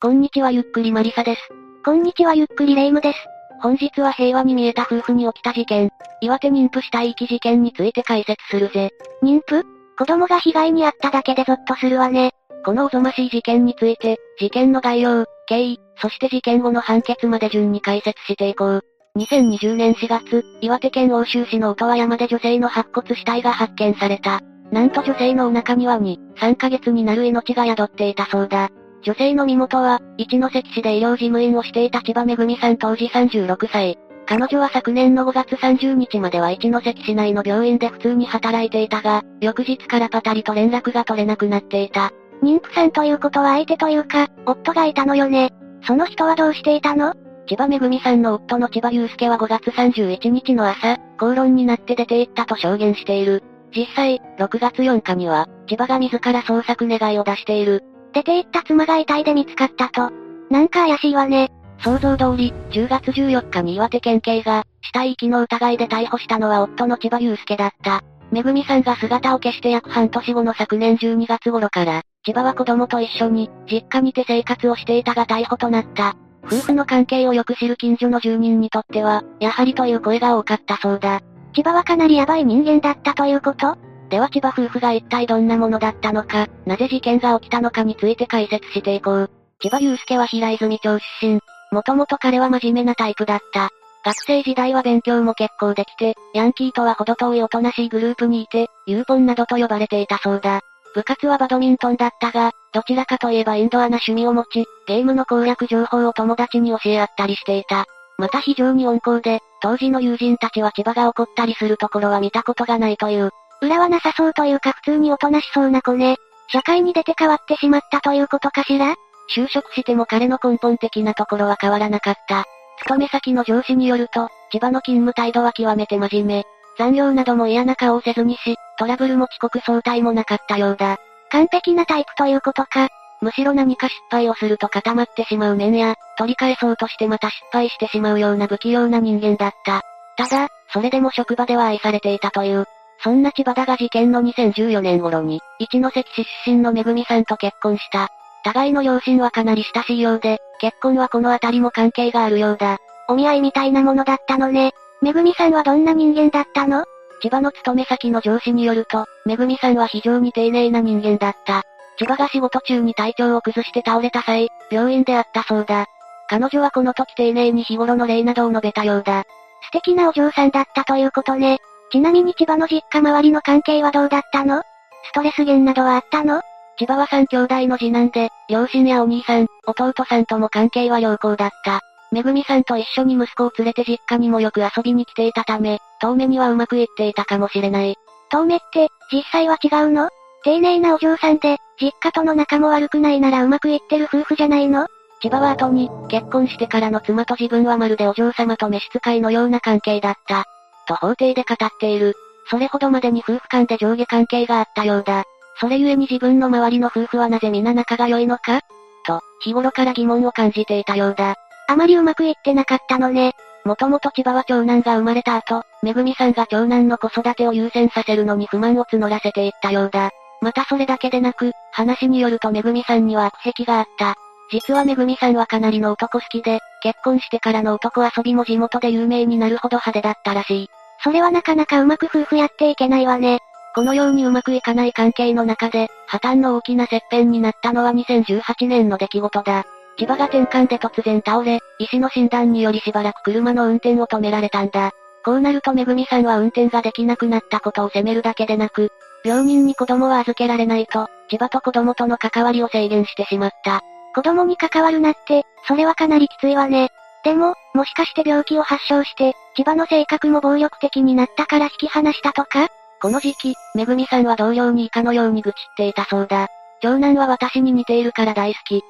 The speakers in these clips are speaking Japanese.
こんにちはゆっくりマリサです。こんにちはゆっくりレイムです。本日は平和に見えた夫婦に起きた事件、岩手妊婦死体遺棄事件について解説するぜ。妊婦？子供が被害に遭っただけでゾッとするわね。このおぞましい事件について、事件の概要、経緯、そして事件後の判決まで順に解説していこう。2020年4月、岩手県奥州市の音羽山で女性の白骨死体が発見された。なんと女性のお腹には2、3ヶ月になる命が宿っていたそうだ。女性の身元は、一関市で医療事務員をしていた千葉めぐみさん当時36歳。彼女は昨年の5月30日までは一関市内の病院で普通に働いていたが、翌日からパタリと連絡が取れなくなっていた。妊婦さんということは相手というか、夫がいたのよね。その人はどうしていたの？千葉めぐみさんの夫の千葉祐介は5月31日の朝、口論になって出て行ったと証言している。実際、6月4日には、千葉が自ら捜索願いを出している。出て行った妻が遺体で見つかったと。なんか怪しいわね。想像通り、10月14日に岩手県警が、死体遺棄の疑いで逮捕したのは夫の千葉祐介だった。めぐみさんが姿を消して約半年後の昨年12月頃から、千葉は子供と一緒に、実家にて生活をしていたが逮捕となった。夫婦の関係をよく知る近所の住人にとっては、やはりという声が多かったそうだ。千葉はかなりヤバい人間だったということ？では千葉夫婦が一体どんなものだったのか、なぜ事件が起きたのかについて解説していこう。千葉祐介は平泉町出身。もともと彼は真面目なタイプだった。学生時代は勉強も結構できて、ヤンキーとは程遠いおとなしいグループにいて、ユーポンなどと呼ばれていたそうだ。部活はバドミントンだったが、どちらかといえばインドアな趣味を持ち、ゲームの攻略情報を友達に教え合ったりしていた。また非常に温厚で、当時の友人たちは千葉が怒ったりするところは見たことがないという。裏はなさそうというか普通におとなしそうな子ね。社会に出て変わってしまったということかしら？就職しても彼の根本的なところは変わらなかった。勤め先の上司によると、千葉の勤務態度は極めて真面目。残業なども嫌な顔をせずにし、トラブルも遅刻相対もなかったようだ。完璧なタイプということか。むしろ何か失敗をすると固まってしまう面や、取り返そうとしてまた失敗してしまうような不器用な人間だった。ただ、それでも職場では愛されていたという。そんな千葉田が事件の2014年頃に、一関市出身のめぐみさんと結婚した。互いの両親はかなり親しいようで、結婚はこのあたりも関係があるようだ。お見合いみたいなものだったのね。めぐみさんはどんな人間だったの？千葉の勤め先の上司によると、めぐみさんは非常に丁寧な人間だった。千葉が仕事中に体調を崩して倒れた際、病院であったそうだ。彼女はこの時丁寧に日頃の礼などを述べたようだ。素敵なお嬢さんだったということね。ちなみに千葉の実家周りの関係はどうだったの？ストレス源などはあったの？千葉は三兄弟の次男で、両親やお兄さん、弟さんとも関係は良好だった。めぐみさんと一緒に息子を連れて実家にもよく遊びに来ていたため、遠目にはうまくいっていたかもしれない。遠目って、実際は違うの？丁寧なお嬢さんで、実家との仲も悪くないならうまくいってる夫婦じゃないの？千葉は後に、結婚してからの妻と自分はまるでお嬢様と召使いのような関係だった。と法廷で語っている。それほどまでに夫婦間で上下関係があったようだ。それゆえに自分の周りの夫婦はなぜ皆仲が良いのか？と、日頃から疑問を感じていたようだ。あまりうまくいってなかったのね。もともと千葉は長男が生まれた後、めぐみさんが長男の子育てを優先させるのに不満を募らせていったようだ。またそれだけでなく、話によるとめぐみさんには悪癖があった。実はめぐみさんはかなりの男好きで、結婚してからの男遊びも地元で有名になるほど派手だったらしい。それはなかなかうまく夫婦やっていけないわね。このようにうまくいかない関係の中で、破綻の大きな切片になったのは2018年の出来事だ。千葉が転換で突然倒れ、医師の診断によりしばらく車の運転を止められたんだ。こうなるとめぐみさんは運転ができなくなったことを責めるだけでなく、病人に子供は預けられないと、千葉と子供との関わりを制限してしまった。子供に関わるなって、それはかなりきついわね。でも、もしかして病気を発症して、千葉の性格も暴力的になったから引き離したとか？この時期、めぐみさんは同僚に以下のように愚痴っていたそうだ。長男は私に似ているから大好き。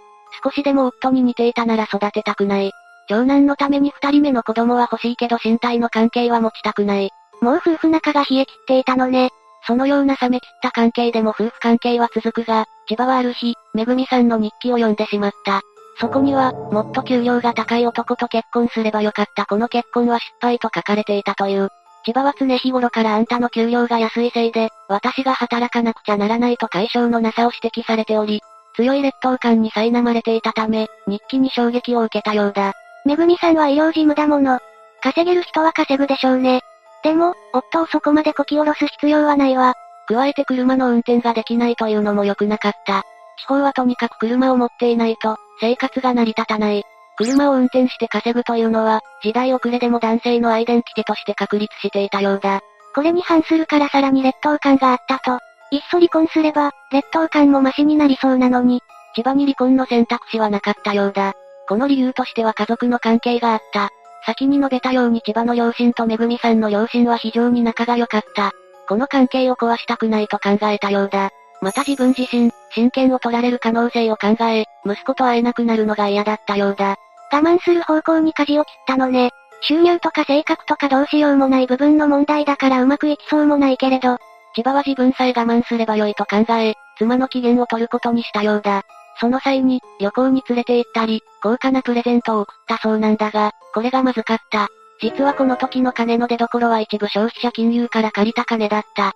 少しでも夫に似ていたなら育てたくない。長男のために二人目の子供は欲しいけど身体の関係は持ちたくない。もう夫婦仲が冷え切っていたのね。そのような冷め切った関係でも夫婦関係は続くが、千葉はある日、めぐみさんの日記を読んでしまった。そこには、もっと給料が高い男と結婚すればよかったこの結婚は失敗と書かれていたという。千葉は常日頃からあんたの給料が安いせいで、私が働かなくちゃならないと解消のなさを指摘されており、強い劣等感に苛まれていたため、日記に衝撃を受けたようだ。めぐみさんは医療事務だもの。稼げる人は稼ぐでしょうね。でも、夫をそこまでこき下ろす必要はないわ。加えて車の運転ができないというのも良くなかった。地方はとにかく車を持っていないと、生活が成り立たない。車を運転して稼ぐというのは、時代遅れでも男性のアイデンティティとして確立していたようだ。これに反するからさらに劣等感があったと。いっそ離婚すれば、劣等感もマシになりそうなのに。千葉に離婚の選択肢はなかったようだ。この理由としては家族の関係があった。先に述べたように千葉の両親とめぐみさんの両親は非常に仲が良かった。この関係を壊したくないと考えたようだ。また自分自身、親権を取られる可能性を考え、息子と会えなくなるのが嫌だったようだ。我慢する方向に舵を切ったのね。収入とか性格とかどうしようもない部分の問題だからうまくいきそうもないけれど、千葉は自分さえ我慢すればよいと考え、妻の機嫌を取ることにしたようだ。その際に、旅行に連れて行ったり、高価なプレゼントを送ったそうなんだが、これがまずかった。実はこの時の金の出所は一部消費者金融から借りた金だった。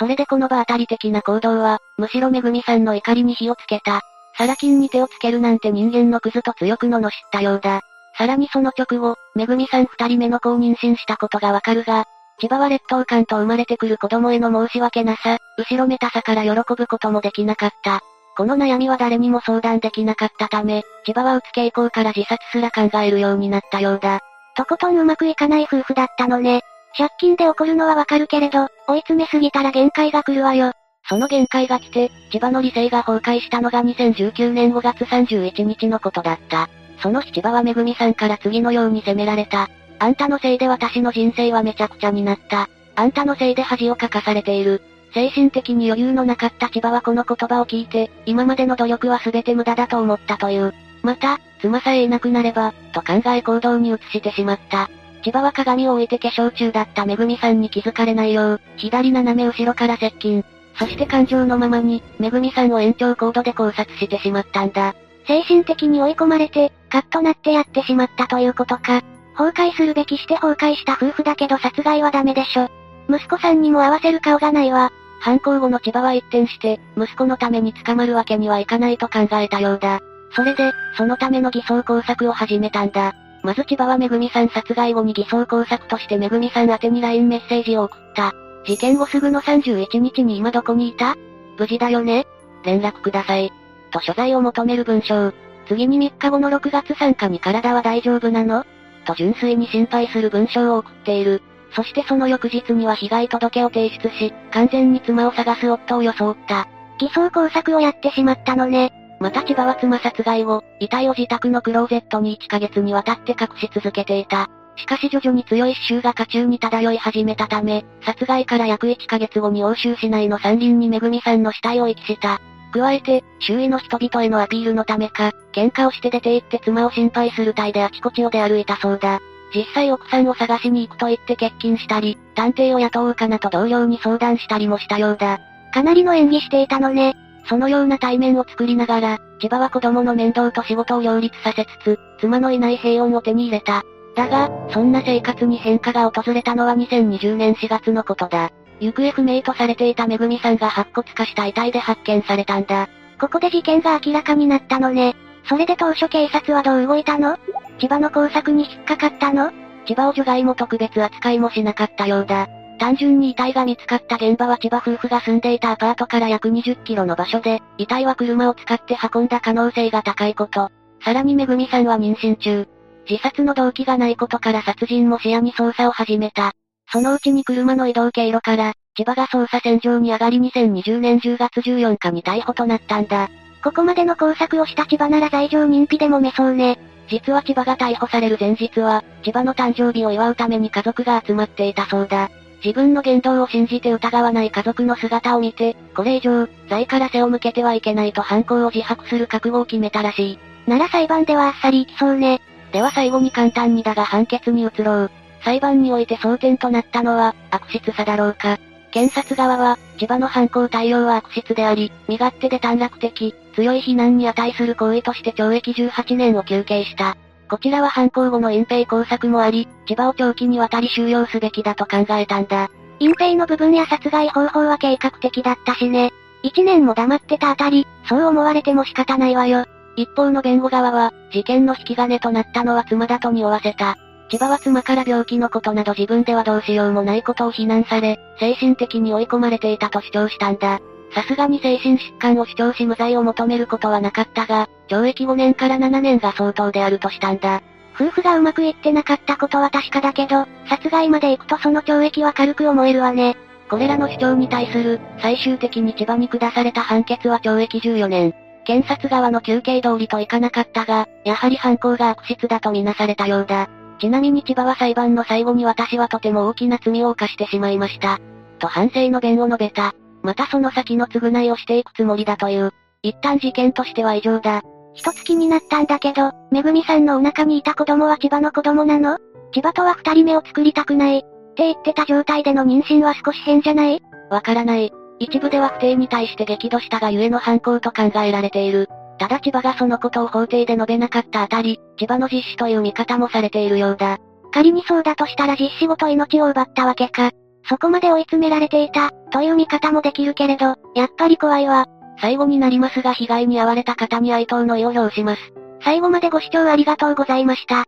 それでこの場当たり的な行動は、むしろめぐみさんの怒りに火をつけた。サラ金に手をつけるなんて人間のクズと強く罵ったようだ。さらにその直後、めぐみさん二人目の子を妊娠したことがわかるが、千葉は劣等感と生まれてくる子供への申し訳なさ、後ろめたさから喜ぶこともできなかった。この悩みは誰にも相談できなかったため、千葉はうつ傾向から自殺すら考えるようになったようだ。とことんうまくいかない夫婦だったのね。借金で怒るのはわかるけれど、追い詰めすぎたら限界が来るわよ。その限界が来て、千葉の理性が崩壊したのが2019年5月31日のことだった。その日千葉はめぐみさんから次のように責められた。あんたのせいで私の人生はめちゃくちゃになった。あんたのせいで恥をかかされている。精神的に余裕のなかった千葉はこの言葉を聞いて、今までの努力は全て無駄だと思ったという。また、妻さえいなくなれば、と考え行動に移してしまった。千葉は鏡を置いて化粧中だっためぐみさんに気づかれないよう、左斜め後ろから接近。そして感情のままに、めぐみさんを延長コードで考察してしまったんだ。精神的に追い込まれて、カッとなってやってしまったということか。崩壊するべきして崩壊した夫婦だけど殺害はダメでしょ。息子さんにも合わせる顔がないわ。犯行後の千葉は一転して、息子のために捕まるわけにはいかないと考えたようだ。それで、そのための偽装工作を始めたんだ。まず千葉はめぐみさん殺害後に偽装工作としてめぐみさん宛に LINE メッセージを送った。事件後すぐの31日に今どこにいた？無事だよね？連絡ください。と所在を求める文章。次に3日後の6月3日に体は大丈夫なの？と純粋に心配する文章を送っている。そしてその翌日には被害届を提出し、完全に妻を探す夫を装った。偽装工作をやってしまったのね。また千葉は妻殺害後、遺体を自宅のクローゼットに1ヶ月にわたって隠し続けていた。しかし徐々に強い死臭が家中に漂い始めたため、殺害から約1ヶ月後に欧州市内の山林にめぐみさんの死体を遺棄した。加えて、周囲の人々へのアピールのためか、喧嘩をして出て行って妻を心配する体であちこちを出歩いたそうだ。実際奥さんを探しに行くと言って欠勤したり、探偵を雇うかなと同僚に相談したりもしたようだ。かなりの演技していたのね。そのような対面を作りながら、千葉は子供の面倒と仕事を両立させつつ、妻のいない平穏を手に入れた。だが、そんな生活に変化が訪れたのは2020年4月のことだ。行方不明とされていためぐみさんが白骨化した遺体で発見されたんだ。ここで事件が明らかになったのね。それで当初警察はどう動いたの？千葉の工作に引っかかったの？千葉を除外も特別扱いもしなかったようだ。単純に遺体が見つかった現場は千葉夫婦が住んでいたアパートから約20キロの場所で、遺体は車を使って運んだ可能性が高いこと。さらにめぐみさんは妊娠中。自殺の動機がないことから殺人も視野に捜査を始めた。そのうちに車の移動経路から、千葉が捜査線上に上がり2020年10月14日に逮捕となったんだ。ここまでの工作をした千葉なら罪状認否でもめそうね。実は千葉が逮捕される前日は、千葉の誕生日を祝うために家族が集まっていたそうだ。自分の言動を信じて疑わない家族の姿を見て、これ以上、罪から背を向けてはいけないと犯行を自白する覚悟を決めたらしい。なら裁判ではあっさりいきそうね。では最後に簡単にだが判決に移ろう。裁判において争点となったのは、悪質さだろうか。検察側は、千葉の犯行対応は悪質であり、身勝手で短絡的、強い非難に値する行為として懲役18年を求刑した。こちらは犯行後の隠蔽工作もあり、千葉を長期にわたり収容すべきだと考えたんだ。隠蔽の部分や殺害方法は計画的だったしね。一年も黙ってたあたり、そう思われても仕方ないわよ。一方の弁護側は、事件の引き金となったのは妻だと匂わせた。千葉は妻から病気のことなど自分ではどうしようもないことを非難され、精神的に追い込まれていたと主張したんだ。さすがに精神疾患を主張し無罪を求めることはなかったが、懲役5年から7年が相当であるとしたんだ。夫婦がうまくいってなかったことは確かだけど、殺害まで行くとその懲役は軽く思えるわね。これらの主張に対する、最終的に千葉に下された判決は懲役14年。検察側の休憩通りといかなかったが、やはり犯行が悪質だとみなされたようだ。ちなみに千葉は裁判の最後に私はとても大きな罪を犯してしまいました。と反省の弁を述べた。またその先の償いをしていくつもりだという。一旦事件としては異常だ。一つ気になったんだけど、めぐみさんのお腹にいた子供は千葉の子供なの？千葉とは二人目を作りたくない。って言ってた状態での妊娠は少し変じゃない？わからない。一部では不定に対して激怒したがゆえの犯行と考えられている。ただ千葉がそのことを法廷で述べなかったあたり、千葉の実施という見方もされているようだ。仮にそうだとしたら実施ごと命を奪ったわけか。そこまで追い詰められていた、という見方もできるけれど、やっぱり怖いわ。最後になりますが被害に遭われた方に哀悼の意を表します。最後までご視聴ありがとうございました。